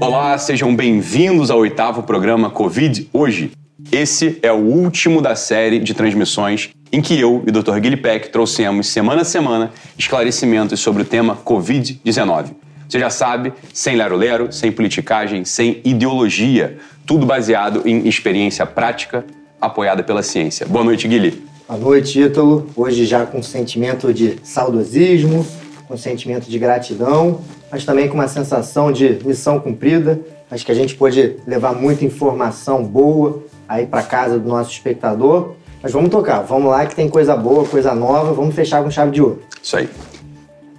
Olá, sejam bem-vindos ao oitavo programa Covid Hoje. Esse é o último da série de transmissões em que eu e o Dr. Guilherme Peck trouxemos semana a semana esclarecimentos sobre o tema Covid-19. Você já sabe, sem lero-lero, sem politicagem, sem ideologia, tudo baseado em experiência prática, apoiada pela ciência. Boa noite, Guilherme. Boa noite, Ítalo. Hoje já com sentimento de saudosismo, com sentimento de gratidão, mas também com uma sensação de missão cumprida. Acho que a gente pode levar muita informação boa aí para casa do nosso espectador. Mas vamos tocar, vamos lá que tem coisa boa, coisa nova, vamos fechar com chave de ouro. Isso aí.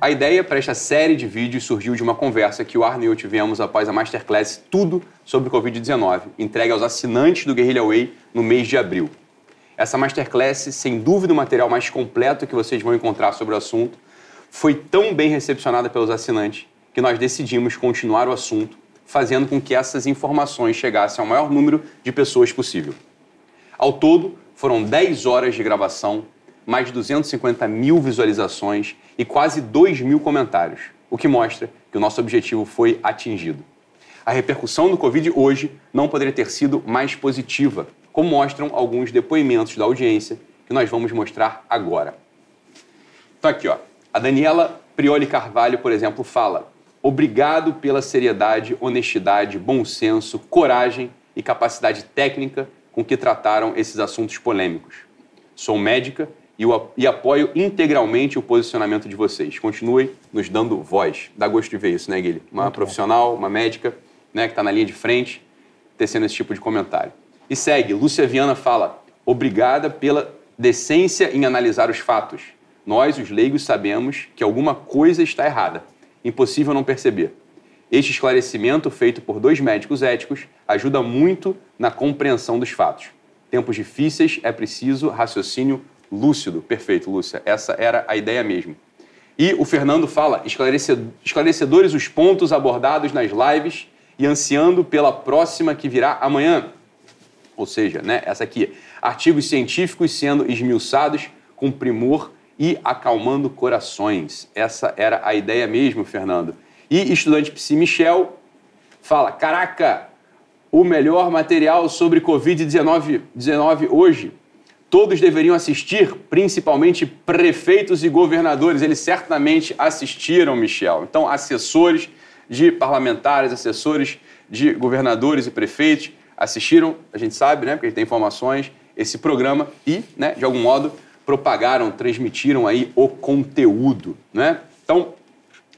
A ideia para esta série de vídeos surgiu de uma conversa que o Arno e eu tivemos após a Masterclass Tudo sobre Covid-19, entregue aos assinantes do Guerrilla Way no mês de abril. Essa Masterclass, sem dúvida o material mais completo que vocês vão encontrar sobre o assunto, foi tão bem recepcionada pelos assinantes que nós decidimos continuar o assunto, fazendo com que essas informações chegassem ao maior número de pessoas possível. Ao todo, foram 10 horas de gravação mais de 250 mil visualizações e quase 2 mil comentários, o que mostra que o nosso objetivo foi atingido. A repercussão do Covid hoje não poderia ter sido mais positiva, como mostram alguns depoimentos da audiência que nós vamos mostrar agora. Então aqui, ó, a Daniela Prioli Carvalho, por exemplo, fala: "Obrigado pela seriedade, honestidade, bom senso, coragem e capacidade técnica com que trataram esses assuntos polêmicos. Sou médica e, apoio integralmente o posicionamento de vocês. Continue nos dando voz. Dá gosto de ver isso, né, Guilherme? Uma Muito profissional, bom. uma médica, né, que está na linha de frente, tecendo esse tipo de comentário. E segue, Lúcia Viana fala: obrigada pela decência em analisar os fatos. Nós, os leigos, sabemos que alguma coisa está errada. Impossível não perceber. Este esclarecimento, feito por dois médicos éticos, ajuda muito na compreensão dos fatos. Tempos difíceis é preciso raciocínio lúcido. Perfeito, Lúcia. Essa era a ideia mesmo. E o Fernando fala: esclarecedores os pontos abordados nas lives e ansiando pela próxima que virá amanhã. Ou seja, né, essa aqui, artigos científicos sendo esmiuçados com primor e acalmando corações. Essa era a ideia mesmo, Fernando. E estudante Psi Michel fala: Caraca, o melhor material sobre Covid-19 hoje todos deveriam assistir, principalmente prefeitos e governadores. Eles certamente assistiram, Michel. Então, assessores de parlamentares, assessores de governadores e prefeitos assistiram, a gente sabe, né, porque a gente tem informações, esse programa e, né, de algum modo, propagaram, transmitiram aí o conteúdo, né? Então,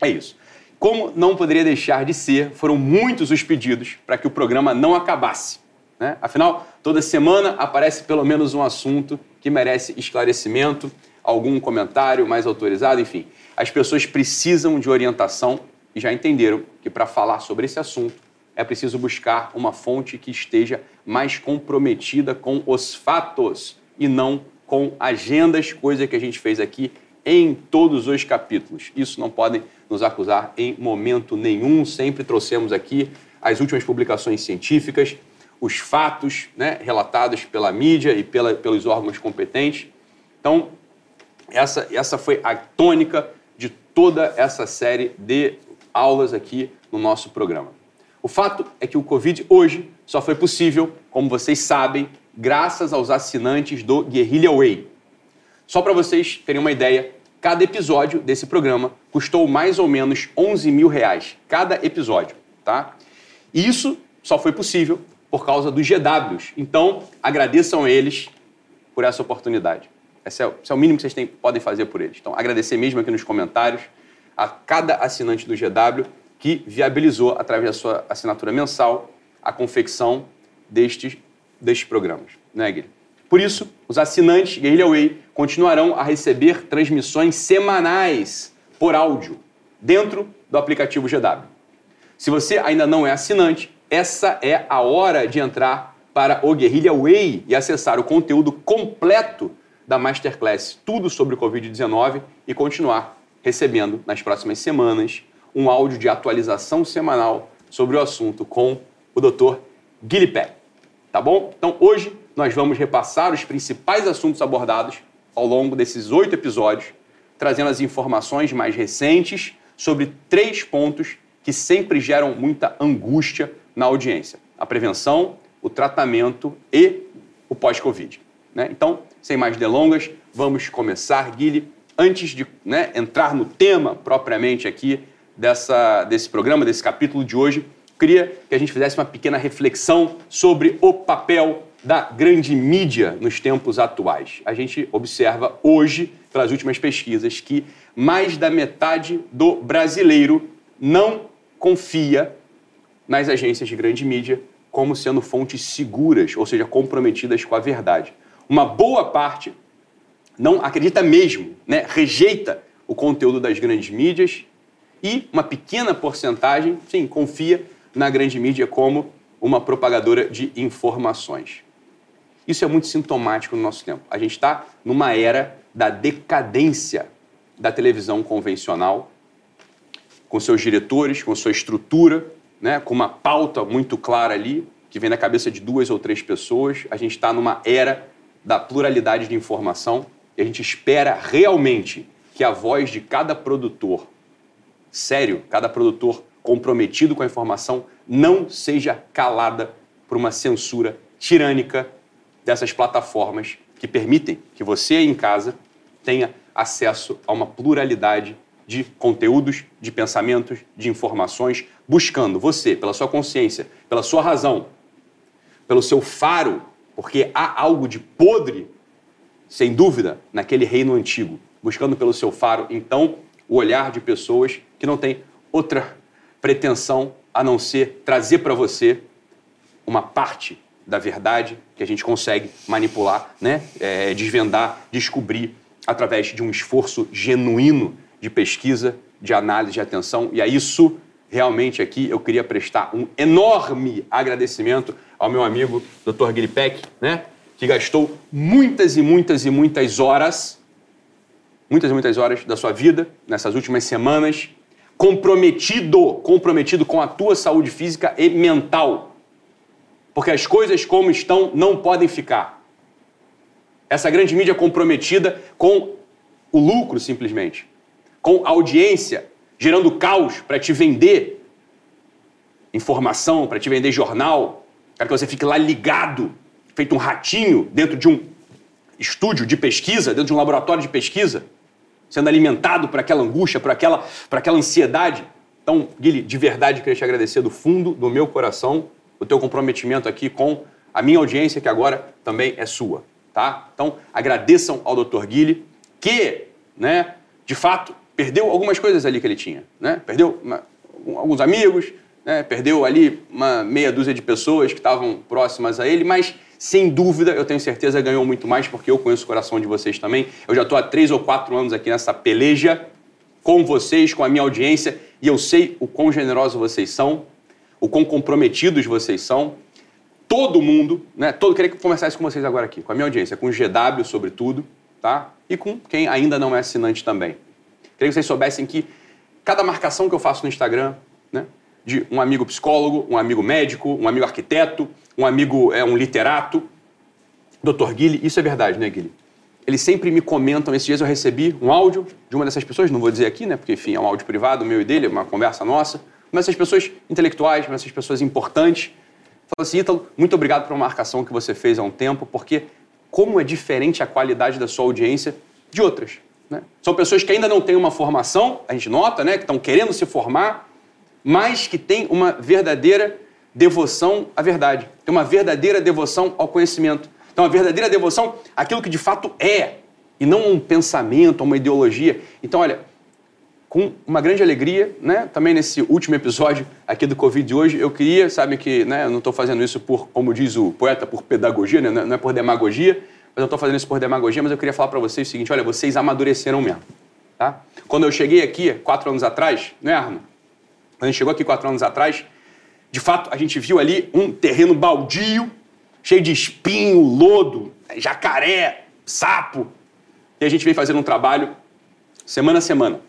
é isso. Como não poderia deixar de ser, foram muitos os pedidos para que o programa não acabasse. Né? Afinal, toda semana aparece pelo menos um assunto que merece esclarecimento, algum comentário mais autorizado, enfim. As pessoas precisam de orientação e já entenderam que para falar sobre esse assunto é preciso buscar uma fonte que esteja mais comprometida com os fatos e não com agendas, coisa que a gente fez aqui em todos os capítulos. Isso não podem nos acusar em momento nenhum. Sempre trouxemos aqui as últimas publicações científicas, os fatos né, relatados pela mídia e pela, pelos órgãos competentes. Então, essa, essa foi a tônica de toda essa série de aulas aqui no nosso programa. O fato é que o Covid hoje só foi possível, como vocês sabem, graças aos assinantes do Guerrilla Way. Só para vocês terem uma ideia, cada episódio desse programa custou mais ou menos 11 mil reais, cada episódio, tá? E isso só foi possível por causa dos GWs. Então, agradeçam eles por essa oportunidade. Esse é, esse é o mínimo que vocês têm, podem fazer por eles. Então, agradecer mesmo aqui nos comentários a cada assinante do GW que viabilizou, através da sua assinatura mensal, a confecção destes, destes programas. Né, Guilherme? Por isso, os assinantes Guerrilla Way continuarão a receber transmissões semanais por áudio dentro do aplicativo GW. Se você ainda não é assinante, essa é a hora de entrar para o Guerrilla Way e acessar o conteúdo completo da Masterclass, tudo sobre o Covid-19 e continuar recebendo nas próximas semanas um áudio de atualização semanal sobre o assunto com o Dr. Guilherme. Tá bom? Então hoje nós vamos repassar os principais assuntos abordados ao longo desses oito episódios trazendo as informações mais recentes sobre três pontos que sempre geram muita angústia na audiência: a prevenção, o tratamento e o pós-Covid. Né? Então, sem mais delongas, vamos começar, Guilherme. Antes de né, entrar no tema propriamente aqui dessa, desse programa, desse capítulo de hoje, queria que a gente fizesse uma pequena reflexão sobre o papel da grande mídia nos tempos atuais. A gente observa hoje, pelas últimas pesquisas, que mais da metade do brasileiro não confia nas agências de grande mídia como sendo fontes seguras, ou seja, comprometidas com a verdade. Uma boa parte não acredita mesmo, né? rejeita o conteúdo das grandes mídias e uma pequena porcentagem, sim, confia na grande mídia como uma propagadora de informações. Isso é muito sintomático no nosso tempo. A gente está numa era da decadência da televisão convencional, com seus diretores, com sua estrutura, né, com uma pauta muito clara ali, que vem na cabeça de duas ou três pessoas. A gente está numa era da pluralidade de informação e a gente espera realmente que a voz de cada produtor, sério, cada produtor comprometido com a informação, não seja calada por uma censura tirânica dessas plataformas que permitem que você em casa tenha acesso a uma pluralidade de conteúdos, de pensamentos, de informações, buscando você, pela sua consciência, pela sua razão, pelo seu faro, porque há algo de podre, sem dúvida, naquele reino antigo, buscando pelo seu faro, então, o olhar de pessoas que não têm outra pretensão a não ser trazer para você uma parte da verdade que a gente consegue manipular, né? É, desvendar, descobrir através de um esforço genuíno de pesquisa, de análise, de atenção. E a isso, realmente, aqui eu queria prestar um enorme agradecimento ao meu amigo Dr. Guilherme né? Que gastou muitas e muitas e muitas horas, muitas e muitas horas da sua vida nessas últimas semanas, comprometido, comprometido com a tua saúde física e mental. Porque as coisas como estão não podem ficar. Essa grande mídia comprometida com o lucro, simplesmente com audiência, gerando caos para te vender informação, para te vender jornal, para que você fique lá ligado, feito um ratinho dentro de um estúdio de pesquisa, dentro de um laboratório de pesquisa, sendo alimentado por aquela angústia, por aquela, por aquela ansiedade. Então, Guilherme, de verdade queria te agradecer do fundo do meu coração o teu comprometimento aqui com a minha audiência, que agora também é sua, tá? Então, agradeçam ao Dr. Guilherme, que, né, de fato, perdeu algumas coisas ali que ele tinha, né? Perdeu uma, alguns amigos, né? perdeu ali uma meia dúzia de pessoas que estavam próximas a ele, mas sem dúvida, eu tenho certeza, ganhou muito mais, porque eu conheço o coração de vocês também. Eu já estou há três ou quatro anos aqui nessa peleja com vocês, com a minha audiência, e eu sei o quão generosos vocês são, o quão comprometidos vocês são. Todo mundo, né? Todo, queria conversar isso com vocês agora aqui, com a minha audiência, com o GW, sobretudo, tá? E com quem ainda não é assinante também. Queria que vocês soubessem que cada marcação que eu faço no Instagram, né, de um amigo psicólogo, um amigo médico, um amigo arquiteto, um amigo é um literato, Dr. Guilherme, isso é verdade, né, Guilherme? Eles sempre me comentam, esses dias eu recebi um áudio de uma dessas pessoas, não vou dizer aqui, né, porque enfim, é um áudio privado meu e dele, é uma conversa nossa, mas essas pessoas intelectuais, mas essas pessoas importantes, falou assim, Ítalo, muito obrigado pela marcação que você fez há um tempo, porque como é diferente a qualidade da sua audiência de outras. Né? São pessoas que ainda não têm uma formação, a gente nota, né, que estão querendo se formar, mas que têm uma verdadeira devoção à verdade, tem uma verdadeira devoção ao conhecimento, tem uma verdadeira devoção àquilo que de fato é, e não um pensamento, uma ideologia. Então, olha, com uma grande alegria, né? Também nesse último episódio aqui do Covid de hoje, eu queria, sabe que, né, eu não estou fazendo isso por, como diz o poeta, por pedagogia, né, não é por demagogia, mas eu estou fazendo isso por demagogia, mas eu queria falar para vocês o seguinte: olha, vocês amadureceram mesmo. Tá? Quando eu cheguei aqui, quatro anos atrás, né, Arno? Quando a gente chegou aqui quatro anos atrás, de fato, a gente viu ali um terreno baldio, cheio de espinho, lodo, jacaré, sapo. E a gente veio fazendo um trabalho semana a semana.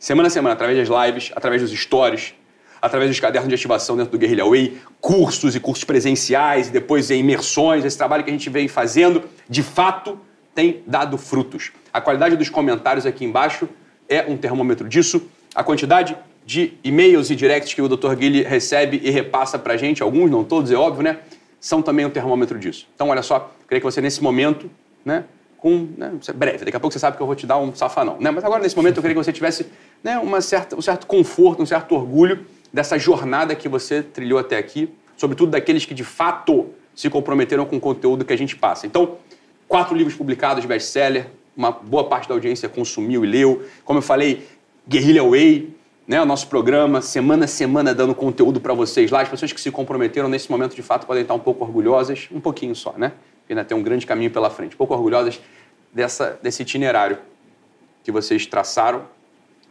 Semana a semana, através das lives, através dos stories, através dos cadernos de ativação dentro do Guerrilla Way, cursos e cursos presenciais, e depois em imersões, esse trabalho que a gente vem fazendo, de fato, tem dado frutos. A qualidade dos comentários aqui embaixo é um termômetro disso. A quantidade de e-mails e directs que o Dr. Guilherme recebe e repassa para a gente, alguns, não todos, é óbvio, né? São também um termômetro disso. Então, olha só, queria que você, nesse momento, né, com, né, breve, daqui a pouco você sabe que eu vou te dar um safanão, né? Mas agora, nesse momento, eu queria que você tivesse né, uma certa, um certo conforto, um certo orgulho dessa jornada que você trilhou até aqui, sobretudo daqueles que, de fato, se comprometeram com o conteúdo que a gente passa. Então, quatro livros publicados, best-seller, uma boa parte da audiência consumiu e leu. Como eu falei, Guerrilla Way, né, o nosso programa, semana a semana dando conteúdo para vocês lá. As pessoas que se comprometeram nesse momento, de fato, podem estar um pouco orgulhosas, um pouquinho só, né? Porque ainda tem um grande caminho pela frente. Um pouco orgulhosas dessa, desse itinerário que vocês traçaram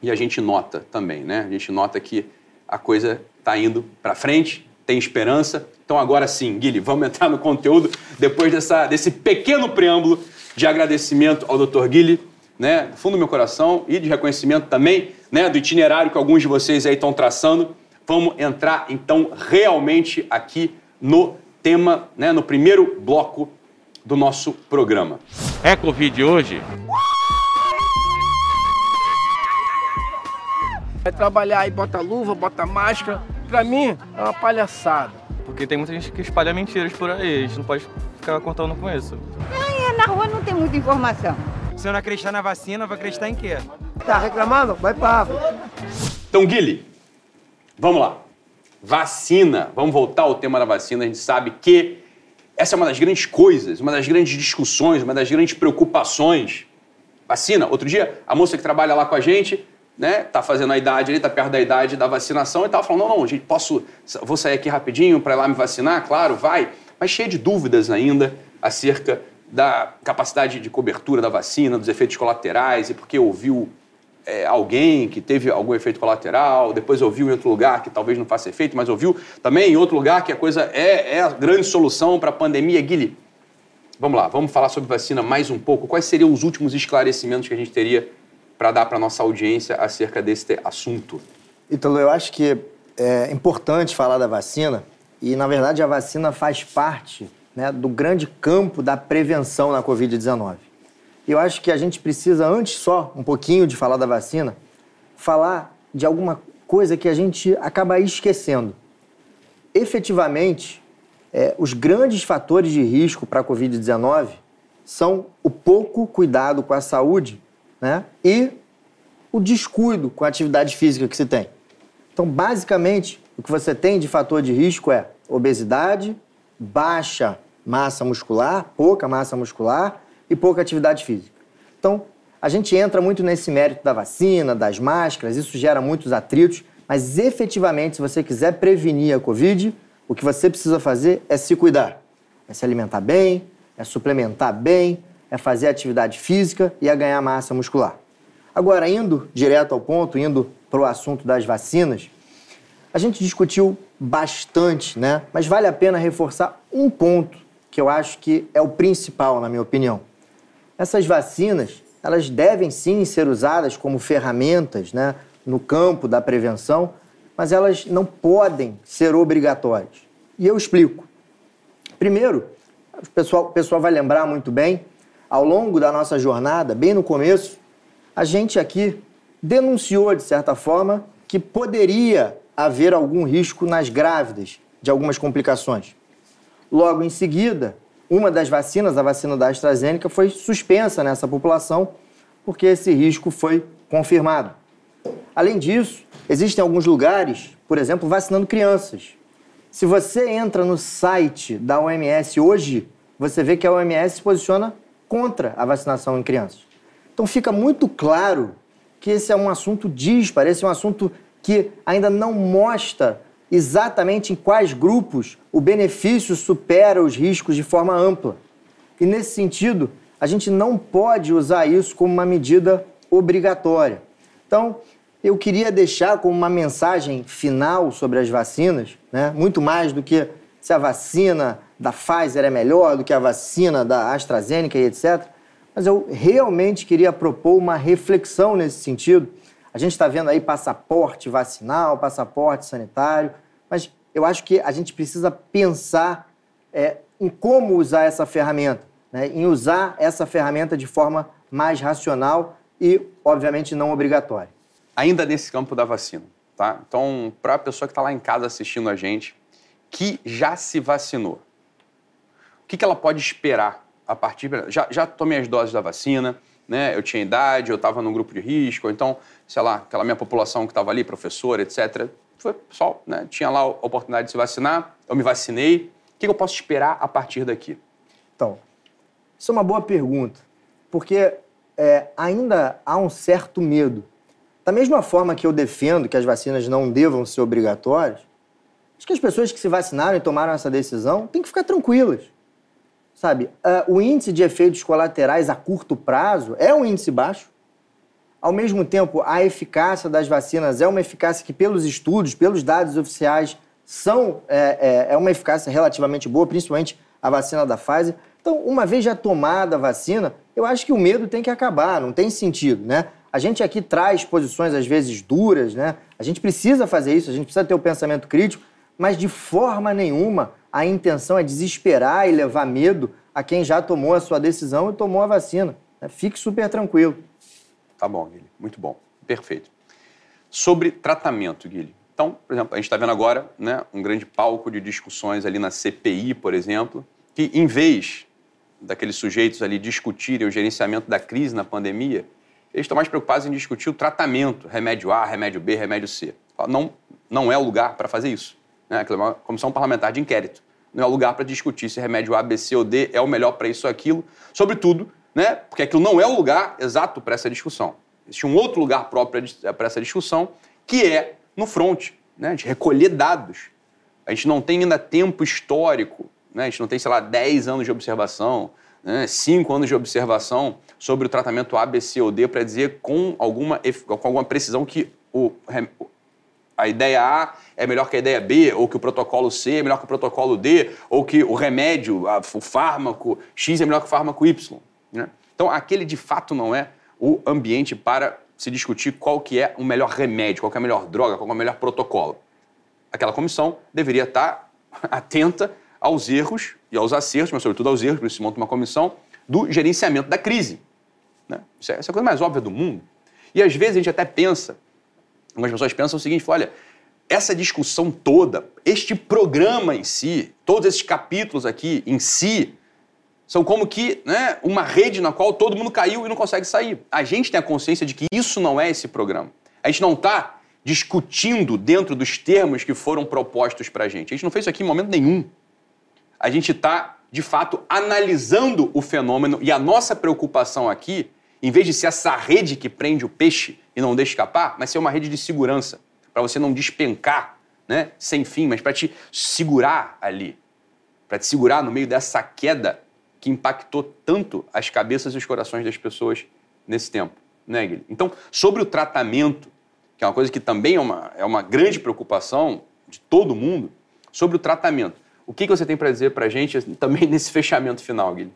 e a gente nota também, né? A gente nota que a coisa está indo para frente, tem esperança. Então agora sim, Guilherme, vamos entrar no conteúdo depois dessa, desse pequeno preâmbulo de agradecimento ao Dr. Guilherme, né, do fundo do meu coração e de reconhecimento também, né, do itinerário que alguns de vocês aí estão traçando. Vamos entrar então realmente aqui no tema, né, no primeiro bloco do nosso programa. É Covid hoje? Vai trabalhar e bota luva, bota máscara. Pra mim, é uma palhaçada. Porque tem muita gente que espalha mentiras por aí, a gente não pode ficar contando com isso. É, na rua não tem muita informação. Se eu não acreditar na vacina, vai acreditar em quê? Tá reclamando? Vai pra árvore. Então, Guilherme, vamos lá. Vacina. Vamos voltar ao tema da vacina. A gente sabe que essa é uma das grandes coisas, uma das grandes discussões, uma das grandes preocupações. Vacina. Outro dia, a moça que trabalha lá com a gente né, tá fazendo a idade ali, tá perto da idade da vacinação e tava falando, não, não, gente, posso, vou sair aqui rapidinho para ir lá me vacinar? Claro, vai. Mas cheia de dúvidas ainda acerca da capacidade de cobertura da vacina, dos efeitos colaterais e porque ouviu é, alguém que teve algum efeito colateral, depois ouviu em outro lugar que talvez não faça efeito, mas ouviu também em outro lugar que a coisa é, é a grande solução para a pandemia. Guilherme, vamos lá, vamos falar sobre vacina mais um pouco. Quais seriam os últimos esclarecimentos que a gente teria para dar para nossa audiência acerca deste assunto? Ítalo, eu acho que é importante falar da vacina e, na verdade, a vacina faz parte né, do grande campo da prevenção na Covid-19. E eu acho que a gente precisa, antes só, um pouquinho de falar da vacina, falar de alguma coisa que a gente acaba esquecendo. Efetivamente, é, os grandes fatores de risco para a Covid-19 são o pouco cuidado com a saúde né? e o descuido com a atividade física que se tem. Então, basicamente, o que você tem de fator de risco é obesidade, baixa massa muscular, pouca massa muscular e pouca atividade física. Então, a gente entra muito nesse mérito da vacina, das máscaras, isso gera muitos atritos, mas efetivamente, se você quiser prevenir a Covid, o que você precisa fazer é se cuidar. É se alimentar bem, é suplementar bem, é fazer atividade física e a ganhar massa muscular. Agora, indo direto ao ponto, indo para o assunto das vacinas, a gente discutiu bastante, né? Mas vale a pena reforçar um ponto que eu acho que é o principal, na minha opinião. Essas vacinas, elas devem sim ser usadas como ferramentas, né, no campo da prevenção, mas elas não podem ser obrigatórias. E eu explico. Primeiro, o pessoal, o pessoal vai lembrar muito bem ao longo da nossa jornada, bem no começo, a gente aqui denunciou, de certa forma, que poderia haver algum risco nas grávidas de algumas complicações. Logo em seguida, uma das vacinas, a vacina da AstraZeneca, foi suspensa nessa população porque esse risco foi confirmado. Além disso, existem alguns lugares, por exemplo, vacinando crianças. Se você entra no site da OMS hoje, você vê que a OMS se posiciona contra a vacinação em crianças. Então fica muito claro que esse é um assunto disparo, esse é um assunto que ainda não mostra exatamente em quais grupos o benefício supera os riscos de forma ampla. E nesse sentido, a gente não pode usar isso como uma medida obrigatória. Então, eu queria deixar como uma mensagem final sobre as vacinas, né? muito mais do que se a vacina da Pfizer é melhor do que a vacina da AstraZeneca e etc. Mas eu realmente queria propor uma reflexão nesse sentido. A gente está vendo aí passaporte vacinal, passaporte sanitário, mas eu acho que a gente precisa pensar é, em como usar essa ferramenta. né, em usar essa ferramenta de forma mais racional e, obviamente, não obrigatória. Ainda nesse campo da vacina, tá? Então, para a pessoa que está lá em casa assistindo a gente, que já se vacinou, o que, que ela pode esperar a partir... Já, já tomei as doses da vacina, né? Eu tinha idade, eu estava num grupo de risco, então, sei lá, aquela minha população que estava ali, professor, etc. Foi pessoal, né? Tinha lá a oportunidade de se vacinar, eu me vacinei. O que, que eu posso esperar a partir daqui? Então, isso é uma boa pergunta, porque é, ainda há um certo medo. Da mesma forma que eu defendo que as vacinas não devam ser obrigatórias, acho que as pessoas que se vacinaram e tomaram essa decisão têm que ficar tranquilas. Sabe, uh, o índice de efeitos colaterais a curto prazo é um índice baixo. Ao mesmo tempo, a eficácia das vacinas é uma eficácia que, pelos estudos, pelos dados oficiais, são, é, é, é uma eficácia relativamente boa, principalmente a vacina da Pfizer. Então, uma vez já tomada a vacina, eu acho que o medo tem que acabar, não tem sentido, né? A gente aqui traz posições às vezes duras, né? A gente precisa fazer isso, a gente precisa ter o pensamento crítico, mas de forma nenhuma a intenção é desesperar e levar medo a quem já tomou a sua decisão e tomou a vacina. Né? Fique super tranquilo. Tá bom, Guilherme. Muito bom. Perfeito. Sobre tratamento, Guilherme. Então, por exemplo, a gente está vendo agora né, um grande palco de discussões ali na CPI, por exemplo, que em vez daqueles sujeitos ali discutirem o gerenciamento da crise na pandemia, eles estão mais preocupados em discutir o tratamento, remédio A, remédio B, remédio C. Não, não é o lugar para fazer isso. Né? Aquilo é uma comissão parlamentar de inquérito. Não é o lugar para discutir se remédio A, B, C ou D é o melhor para isso ou aquilo. Sobretudo, né? porque aquilo não é o lugar exato para essa discussão. Existe um outro lugar próprio para essa discussão, que é no front, né? de recolher dados. A gente não tem ainda tempo histórico né? A gente não tem, sei lá, 10 anos de observação, né? 5 anos de observação sobre o tratamento A, B, C ou D para dizer com alguma, com alguma precisão que o, a ideia A é melhor que a ideia B, ou que o protocolo C é melhor que o protocolo D, ou que o remédio, o fármaco X é melhor que o fármaco Y. Né? Então, aquele de fato não é o ambiente para se discutir qual que é o melhor remédio, qual que é a melhor droga, qual que é o melhor protocolo. Aquela comissão deveria estar atenta aos erros e aos acertos, mas sobretudo aos erros, por isso se monta uma comissão, do gerenciamento da crise. Né? Isso é, é a coisa mais óbvia do mundo. E às vezes a gente até pensa, algumas pessoas pensam o seguinte, olha, essa discussão toda, este programa em si, todos esses capítulos aqui em si, são como que né, uma rede na qual todo mundo caiu e não consegue sair. A gente tem a consciência de que isso não é esse programa. A gente não está discutindo dentro dos termos que foram propostos para a gente. A gente não fez isso aqui em momento nenhum a gente está, de fato, analisando o fenômeno e a nossa preocupação aqui, em vez de ser essa rede que prende o peixe e não deixa escapar, mas ser uma rede de segurança, para você não despencar, né, sem fim, mas para te segurar ali, para te segurar no meio dessa queda que impactou tanto as cabeças e os corações das pessoas nesse tempo, né, Guilherme? Então, sobre o tratamento, que é uma coisa que também é uma, é uma grande preocupação de todo mundo, sobre o tratamento. O que, que você tem para dizer para a gente também nesse fechamento final, Guilherme?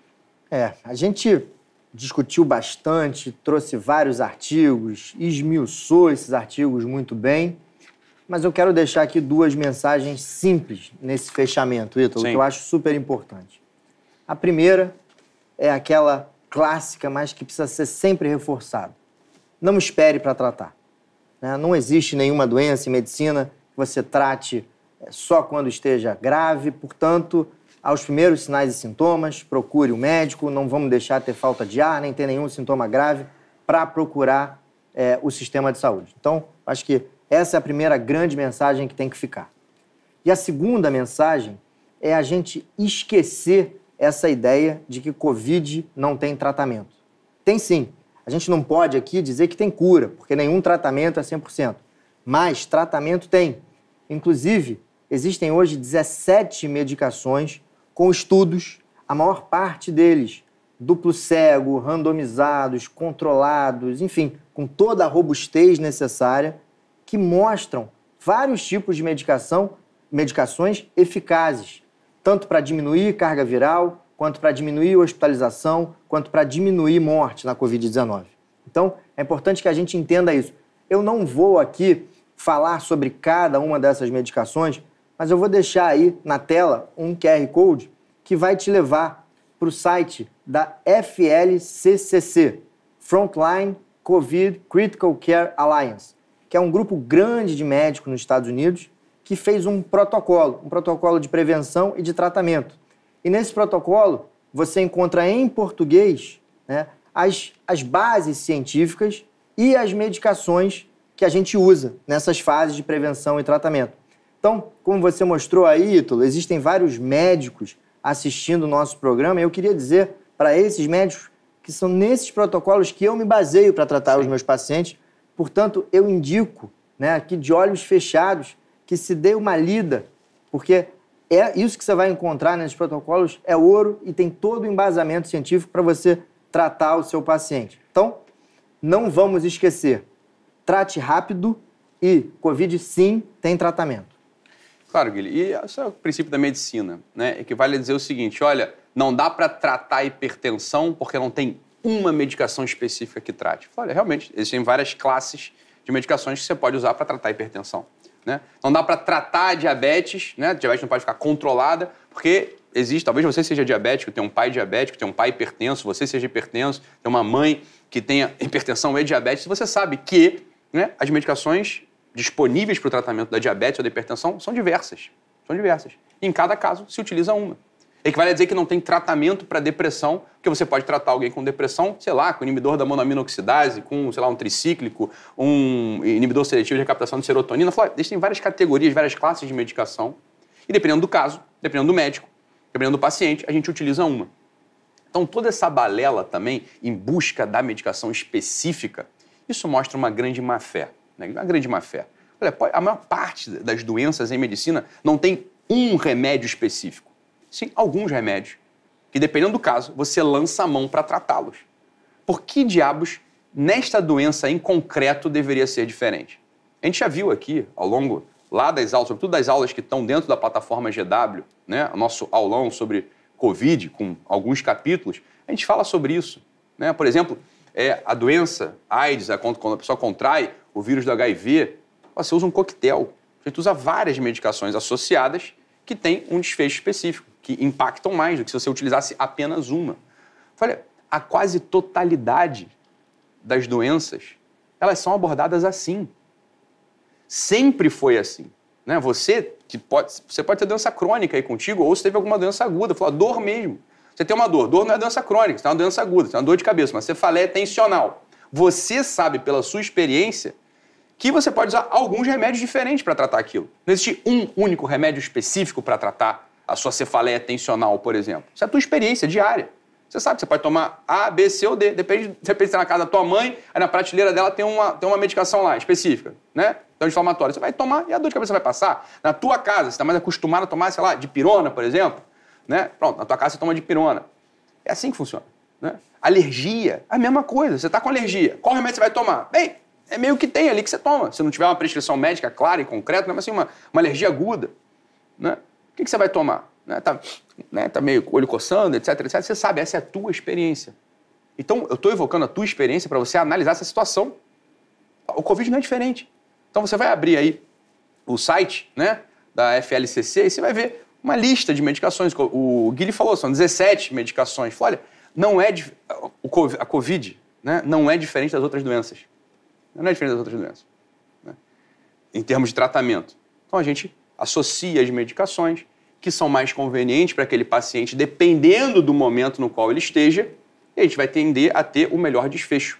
É, a gente discutiu bastante, trouxe vários artigos, esmiuçou esses artigos muito bem, mas eu quero deixar aqui duas mensagens simples nesse fechamento, Ítalo, que eu acho super importante. A primeira é aquela clássica, mas que precisa ser sempre reforçada. Não espere para tratar. Né? Não existe nenhuma doença em medicina que você trate é só quando esteja grave, portanto, aos primeiros sinais e sintomas, procure o um médico, não vamos deixar ter falta de ar, nem ter nenhum sintoma grave, para procurar é, o sistema de saúde. Então, acho que essa é a primeira grande mensagem que tem que ficar. E a segunda mensagem é a gente esquecer essa ideia de que Covid não tem tratamento. Tem sim. A gente não pode aqui dizer que tem cura, porque nenhum tratamento é 100%. Mas tratamento tem. Inclusive, existem hoje 17 medicações com estudos, a maior parte deles duplo cego, randomizados, controlados, enfim, com toda a robustez necessária, que mostram vários tipos de medicação, medicações eficazes, tanto para diminuir carga viral, quanto para diminuir hospitalização, quanto para diminuir morte na Covid-19. Então, é importante que a gente entenda isso. Eu não vou aqui falar sobre cada uma dessas medicações, mas eu vou deixar aí na tela um QR Code que vai te levar para o site da FLCCC, Frontline COVID Critical Care Alliance, que é um grupo grande de médicos nos Estados Unidos que fez um protocolo, um protocolo de prevenção e de tratamento. E nesse protocolo você encontra em português né, as, as bases científicas e as medicações que a gente usa nessas fases de prevenção e tratamento. Então, como você mostrou aí, Ítalo, existem vários médicos assistindo o nosso programa e eu queria dizer para esses médicos que são nesses protocolos que eu me baseio para tratar Sim. os meus pacientes. Portanto, eu indico, né, aqui de olhos fechados, que se dê uma lida, porque é isso que você vai encontrar nesses protocolos é ouro e tem todo o embasamento científico para você tratar o seu paciente. Então, não vamos esquecer, trate rápido e Covid sim tem tratamento. Claro, Guilherme. E esse é o princípio da medicina, né? Equivale a dizer o seguinte: olha, não dá para tratar a hipertensão porque não tem uma medicação específica que trate. Olha, realmente, existem várias classes de medicações que você pode usar para tratar a hipertensão. Né? Não dá para tratar a diabetes, né? Diabetes não pode ficar controlada, porque existe, talvez você seja diabético, tem um pai diabético, tem um pai hipertenso, você seja hipertenso, tem uma mãe que tenha hipertensão e diabetes, você sabe que né, as medicações disponíveis para o tratamento da diabetes ou da hipertensão são diversas. São diversas. E em cada caso se utiliza uma. Equivale a dizer que não tem tratamento para depressão, porque você pode tratar alguém com depressão, sei lá, com inibidor da monamina oxidase, com, sei lá, um tricíclico, um inibidor seletivo de recaptação de serotonina. Existem várias categorias, várias classes de medicação. E dependendo do caso, dependendo do médico, dependendo do paciente, a gente utiliza uma. Então, toda essa balela também em busca da medicação específica, isso mostra uma grande má-fé né? uma grande má fé. Olha, a maior parte das doenças em medicina não tem um remédio específico. Sim, alguns remédios, que dependendo do caso, você lança a mão para tratá-los. Por que diabos nesta doença em concreto deveria ser diferente? A gente já viu aqui, ao longo lá das aulas, sobretudo das aulas que estão dentro da plataforma GW, né, o nosso aulão sobre Covid, com alguns capítulos, a gente fala sobre isso. Né? Por exemplo, é, a doença AIDS, quando a pessoa contrai, o vírus do HIV, você usa um coquetel. A gente usa várias medicações associadas que têm um desfecho específico, que impactam mais do que se você utilizasse apenas uma. Olha, a quase totalidade das doenças, elas são abordadas assim. Sempre foi assim. Né? Você, que pode, você pode ter doença crônica aí contigo, ou você teve alguma doença aguda, falou, dor mesmo. Você tem uma dor. Dor não é doença crônica, você tem uma doença aguda, você tem uma dor de cabeça, uma cefaleia tensional. Você sabe, pela sua experiência, que você pode usar alguns remédios diferentes para tratar aquilo. Não existe um único remédio específico para tratar a sua cefaleia tensional, por exemplo. Isso é a tua experiência diária. Você sabe, você pode tomar A, B, C ou D. Depende, depende se é na casa da tua mãe, aí na prateleira dela tem uma, tem uma medicação lá específica, né? Então, inflamatória. Você vai tomar e a dor de cabeça vai passar. Na tua casa, você está mais acostumado a tomar, sei lá, de pirona, por exemplo, né? Pronto, na tua casa você toma de pirona. É assim que funciona. Né? Alergia, a mesma coisa. Você está com alergia. Qual remédio você vai tomar? Bem, é meio que tem ali que você toma. Se não tiver uma prescrição médica clara e concreta, mas assim, uma, uma alergia aguda, né? Que, que você vai tomar? Né? Tá, né? tá meio olho coçando, etc, etc. Você sabe, essa é a tua experiência. Então, eu estou evocando a tua experiência para você analisar essa situação. O Covid não é diferente. Então, você vai abrir aí o site né, da FLCC e você vai ver uma lista de medicações. O Guilherme falou, são 17 medicações. Olha, não é... A Covid né, não é diferente das outras doenças. Não é diferente das outras doenças. Né? Em termos de tratamento. Então a gente associa as medicações que são mais convenientes para aquele paciente, dependendo do momento no qual ele esteja, e a gente vai tender a ter o melhor desfecho.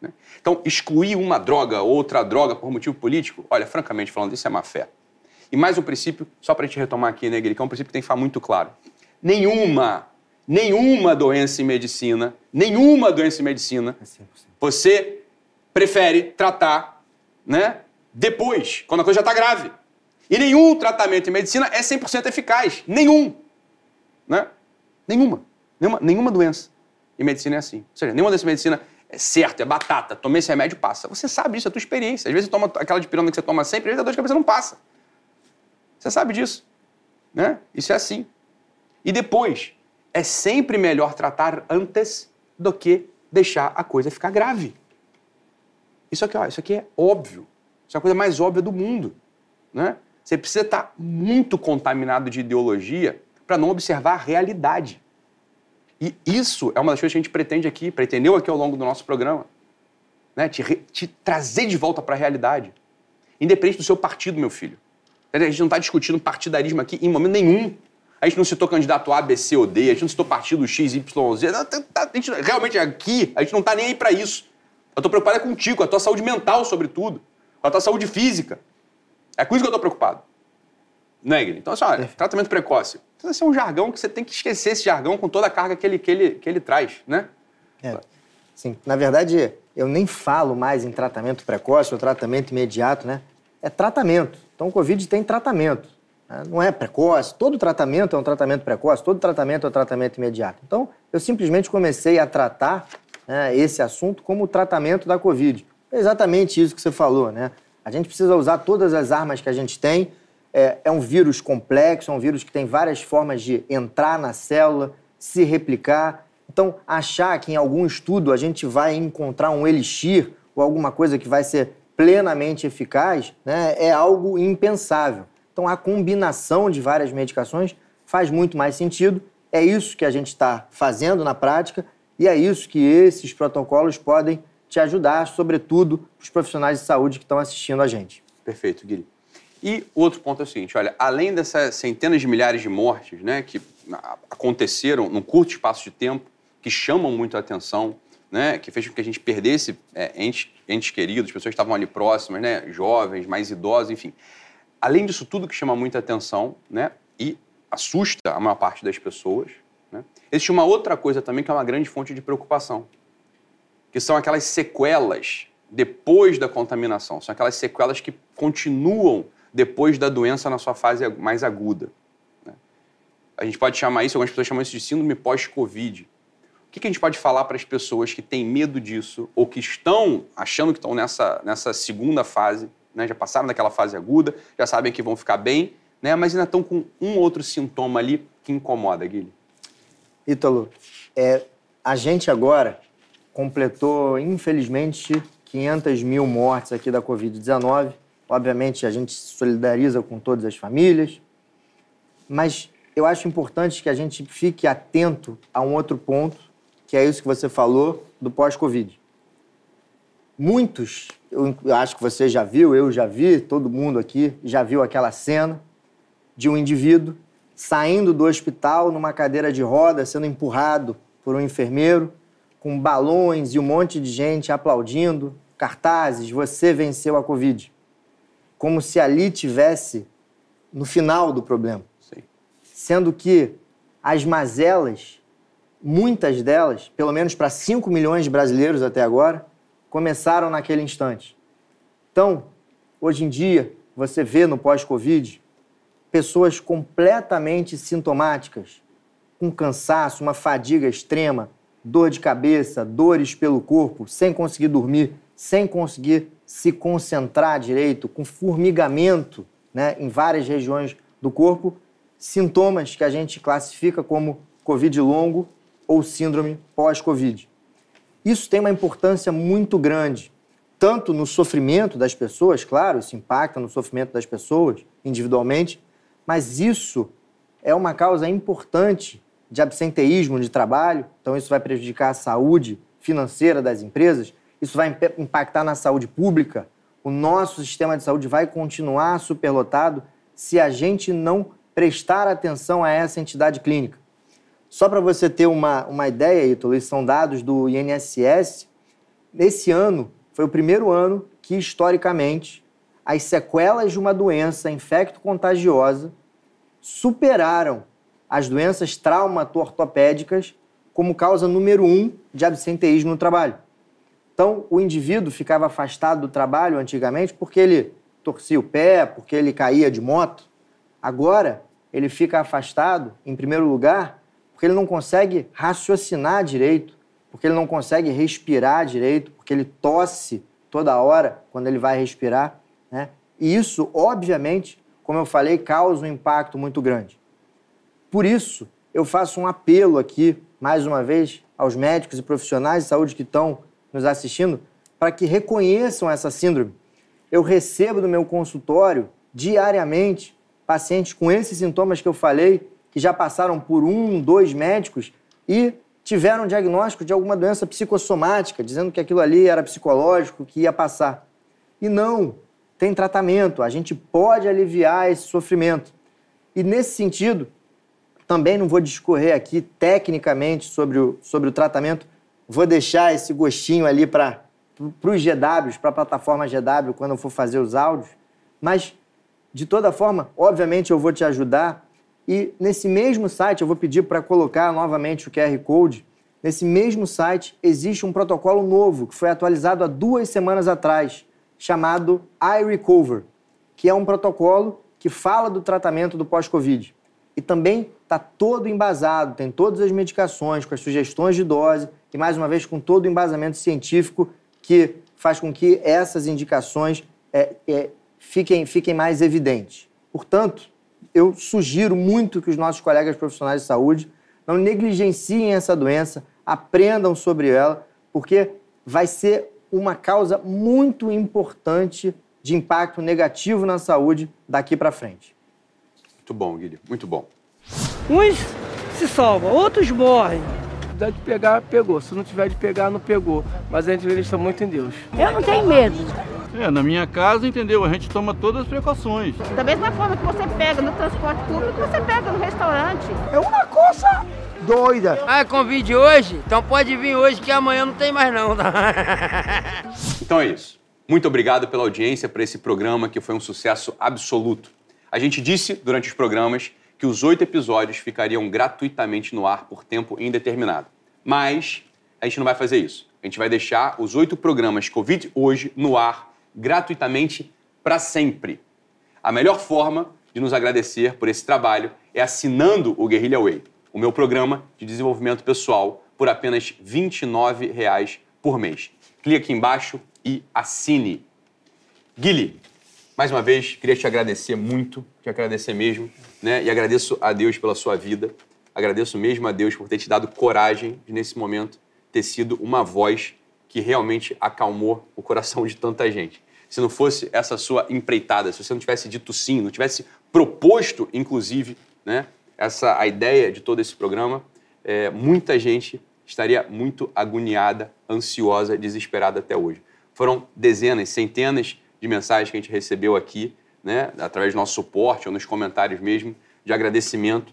Né? Então, excluir uma droga, outra droga por motivo político, olha, francamente falando, isso é má fé. E mais um princípio, só para a gente retomar aqui, né, Guilherme, que é um princípio que tem que ficar muito claro. Nenhuma, nenhuma doença em medicina, nenhuma doença em medicina, é você prefere tratar né, depois, quando a coisa já está grave. E nenhum tratamento em medicina é 100% eficaz. Nenhum. Né? Nenhuma. Nenhuma, nenhuma doença. E medicina é assim. Ou seja, nenhuma doença em medicina é certo, é batata. Tomei esse remédio, passa. Você sabe disso, é a tua experiência. Às vezes você toma aquela de pirona que você toma sempre, às vezes a dor de cabeça não passa. Você sabe disso. Né? Isso é assim. E depois, é sempre melhor tratar antes do que deixar a coisa ficar grave. Isso aqui, ó, isso aqui é óbvio. Isso é a coisa mais óbvia do mundo. Né? Você precisa estar muito contaminado de ideologia para não observar a realidade. E isso é uma das coisas que a gente pretende aqui, pretendeu aqui ao longo do nosso programa. Né? Te, te trazer de volta para a realidade. Independente do seu partido, meu filho. A gente não está discutindo partidarismo aqui em momento nenhum. A gente não citou candidato A, B, C ou D, a gente não citou partido X, Y, Z. Não, tá- tá- gente- realmente aqui, a gente não está nem aí para isso. Eu estou preocupado é contigo, com a tua saúde mental, sobretudo, com a tua saúde física. É com isso que eu estou preocupado. É, Guilherme? Então, assim, olha, tratamento precoce. Precisa ser um jargão que você tem que esquecer esse jargão com toda a carga que ele, que ele, que ele traz, né? É. Sim, na verdade, eu nem falo mais em tratamento precoce ou tratamento imediato, né? É tratamento. Então, o Covid tem tratamento. né? Não é precoce. Todo tratamento é um tratamento precoce, todo tratamento é um tratamento imediato. Então, eu simplesmente comecei a tratar né, esse assunto como o tratamento da Covid. É exatamente isso que você falou, né? A gente precisa usar todas as armas que a gente tem. É, é um vírus complexo, é um vírus que tem várias formas de entrar na célula, se replicar. Então, achar que em algum estudo a gente vai encontrar um elixir ou alguma coisa que vai ser plenamente eficaz né, é algo impensável. Então, a combinação de várias medicações faz muito mais sentido. É isso que a gente está fazendo na prática e é isso que esses protocolos podem te ajudar, sobretudo os profissionais de saúde que estão assistindo a gente. Perfeito, Guilherme. E outro ponto é o seguinte, olha, além dessas centenas de milhares de mortes, né, que aconteceram num curto espaço de tempo, que chamam muito a atenção, né, que fez com que a gente perdesse é, entes, entes queridos, pessoas que estavam ali próximas, né, jovens, mais idosos, enfim. Além disso tudo que chama muita atenção, né, e assusta a maior parte das pessoas, né, existe uma outra coisa também que é uma grande fonte de preocupação, que são aquelas sequelas depois da contaminação. São aquelas sequelas que continuam depois da doença na sua fase mais aguda. né? A gente pode chamar isso, algumas pessoas chamam isso de síndrome pós-Covid. O que, que a gente pode falar para as pessoas que têm medo disso ou que estão achando que estão nessa, nessa segunda fase, né? já passaram daquela fase aguda, já sabem que vão ficar bem, né? mas ainda estão com um outro sintoma ali que incomoda, Guilherme? Ítalo, é, a gente agora completou, infelizmente, 500 mil mortes aqui da Covid-19. Obviamente, a gente se solidariza com todas as famílias, mas eu acho importante que a gente fique atento a um outro ponto, que é isso que você falou do pós-Covid. Muitos, eu acho que você já viu, eu já vi, todo mundo aqui já viu aquela cena de um indivíduo saindo do hospital numa cadeira de roda, sendo empurrado por um enfermeiro, com balões e um monte de gente aplaudindo, cartazes, você venceu a Covid. Como se ali tivesse no final do problema. Sim. Sendo que as mazelas, muitas delas, pelo menos para 5 milhões de brasileiros até agora, começaram naquele instante. Então, hoje em dia, você vê no pós-Covid pessoas completamente sintomáticas, com cansaço, uma fadiga extrema, dor de cabeça, dores pelo corpo, sem conseguir dormir, sem conseguir se concentrar direito, com formigamento né, em várias regiões do corpo, sintomas que a gente classifica como Covid longo ou síndrome pós-Covid. Isso tem uma importância muito grande, tanto no sofrimento das pessoas, claro, isso impacta no sofrimento das pessoas individualmente, mas isso é uma causa importante de absenteísmo de trabalho, então isso vai prejudicar a saúde financeira das empresas, isso vai imp- impactar na saúde pública. O nosso sistema de saúde vai continuar superlotado se a gente não prestar atenção a essa entidade clínica. Só para você ter uma, uma ideia, Ítalo, são dados do INSS. Esse ano foi o primeiro ano que, historicamente, as sequelas de uma doença infecto-contagiosa superaram as doenças traumato-ortopédicas como causa número um de absenteísmo no trabalho. Então, o indivíduo ficava afastado do trabalho antigamente porque ele torcia o pé, porque ele caía de moto. Agora, ele fica afastado, em primeiro lugar, porque ele não consegue raciocinar direito, porque ele não consegue respirar direito, porque ele tosse toda hora quando ele vai respirar. Né? E isso, obviamente, como eu falei, causa um impacto muito grande. Por isso, eu faço um apelo aqui, mais uma vez, aos médicos e profissionais de saúde que estão nos assistindo, para que reconheçam essa síndrome. Eu recebo no meu consultório, diariamente, pacientes com esses sintomas que eu falei, que já passaram por um, dois médicos e tiveram diagnóstico de alguma doença psicossomática, dizendo que aquilo ali era psicológico, que ia passar. E não, tem tratamento, a gente pode aliviar esse sofrimento. E nesse sentido, também não vou discorrer aqui tecnicamente sobre o, sobre o tratamento, vou deixar esse gostinho ali para os GWs, para a plataforma GW, quando eu for fazer os áudios. Mas, de toda forma, obviamente eu vou te ajudar. E nesse mesmo site, eu vou pedir para colocar novamente o QR Code. Nesse mesmo site existe um protocolo novo que foi atualizado há duas semanas atrás, chamado iRecover, que é um protocolo que fala do tratamento do pós-Covid. E também está todo embasado, tem todas as medicações, com as sugestões de dose e, mais uma vez, com todo o embasamento científico que faz com que essas indicações é, é, fiquem, fiquem mais evidentes. Portanto, eu sugiro muito que os nossos colegas profissionais de saúde não negligenciem essa doença, aprendam sobre ela, porque vai ser uma causa muito importante de impacto negativo na saúde daqui para frente. Muito bom, Guilherme, muito bom. Uns se salvam, outros morrem. Se tiver de pegar, pegou. Se não tiver de pegar, não pegou. Mas a gente acredita muito em Deus. Eu não tenho medo. É, na minha casa, entendeu? A gente toma todas as precauções. Da mesma forma que você pega no transporte público, você pega no restaurante. É uma coisa doida. Ah, é convite hoje? Então pode vir hoje que amanhã não tem mais não. Então é isso. Muito obrigado pela audiência para esse programa que foi um sucesso absoluto. A gente disse durante os programas que os oito episódios ficariam gratuitamente no ar por tempo indeterminado. Mas a gente não vai fazer isso. A gente vai deixar os oito programas Covid hoje no ar gratuitamente para sempre. A melhor forma de nos agradecer por esse trabalho é assinando o Guerrilla Way, o meu programa de desenvolvimento pessoal, por apenas 29 reais por mês. Clique aqui embaixo e assine. Guilherme, mais uma vez, queria te agradecer muito, te agradecer mesmo, né? E agradeço a Deus pela sua vida. Agradeço mesmo a Deus por ter te dado coragem de, nesse momento, ter sido uma voz que realmente acalmou o coração de tanta gente. Se não fosse essa sua empreitada, se você não tivesse dito sim, não tivesse proposto, inclusive, né, essa a ideia de todo esse programa, é, muita gente estaria muito agoniada, ansiosa, desesperada até hoje. Foram dezenas, centenas de mensagens que a gente recebeu aqui, né, através do nosso suporte ou nos comentários mesmo, de agradecimento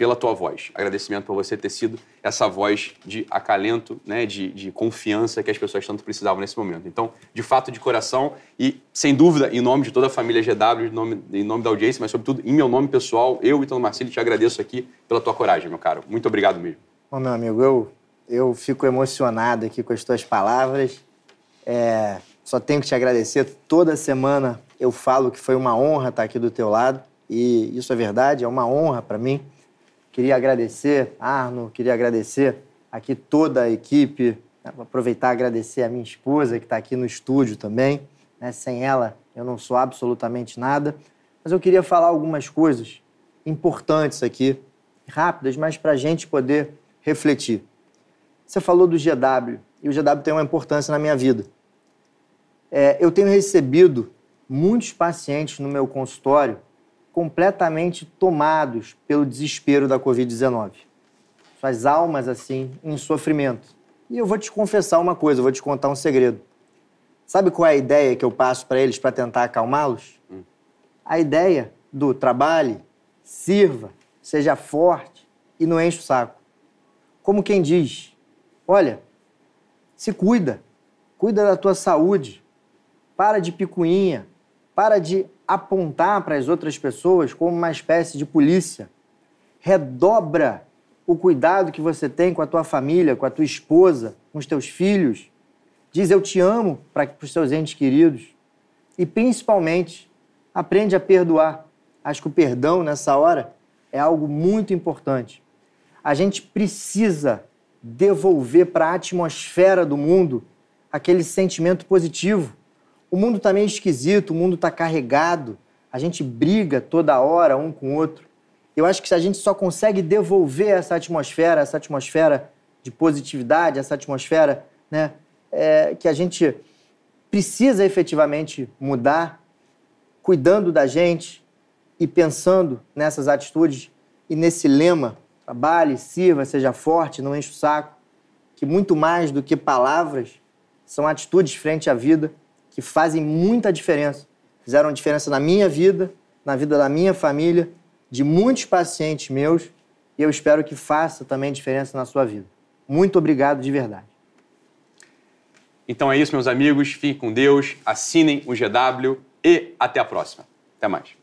pela tua voz. Agradecimento por você ter sido essa voz de acalento, né, de, de confiança que as pessoas tanto precisavam nesse momento. Então, de fato, de coração e, sem dúvida, em nome de toda a família GW, em nome, em nome da audiência, mas, sobretudo, em meu nome pessoal, eu, Italo Marcílio, te agradeço aqui pela tua coragem, meu caro. Muito obrigado mesmo. Bom, meu amigo, eu, eu fico emocionado aqui com as tuas palavras. É, só tenho que te agradecer. Toda semana eu falo que foi uma honra estar aqui do teu lado. E isso é verdade, é uma honra para mim. Queria agradecer, Arno, queria agradecer aqui toda a equipe. Vou aproveitar e agradecer a minha esposa, que está aqui no estúdio também. Né? Sem ela, eu não sou absolutamente nada. Mas eu queria falar algumas coisas importantes aqui, rápidas, mas para a gente poder refletir. Você falou do GW, e o GW tem uma importância na minha vida. É, eu tenho recebido muitos pacientes no meu consultório completamente tomados pelo desespero da Covid-19. Suas almas, assim, em sofrimento. E eu vou te confessar uma coisa, eu vou te contar um segredo. Sabe qual é a ideia que eu passo para eles para tentar acalmá-los? Hum. A ideia do trabalhe, sirva, seja forte e não enche o saco. Como quem diz: olha, se cuida, cuida da tua saúde, para de picuinha, para de apontar para as outras pessoas como uma espécie de polícia. Redobra o cuidado que você tem com a tua família, com a tua esposa, com os teus filhos. Diz eu te amo para os seus entes queridos. E principalmente, aprende a perdoar. Acho que o perdão nessa hora é algo muito importante. A gente precisa devolver para a atmosfera do mundo aquele sentimento positivo o mundo está meio esquisito, o mundo está carregado, a gente briga toda hora um com o outro. Eu acho que a gente só consegue devolver essa atmosfera, essa atmosfera de positividade, essa atmosfera né, é, que a gente precisa efetivamente mudar, cuidando da gente e pensando nessas atitudes e nesse lema Trabalhe, sirva, seja forte, não enche o saco. Que muito mais do que palavras são atitudes frente à vida que fazem muita diferença. Fizeram diferença na minha vida, na vida da minha família, de muitos pacientes meus e eu espero que faça também diferença na sua vida. Muito obrigado de verdade. Então é isso, meus amigos. Fiquem com Deus, assinem o GW e até a próxima. Até mais.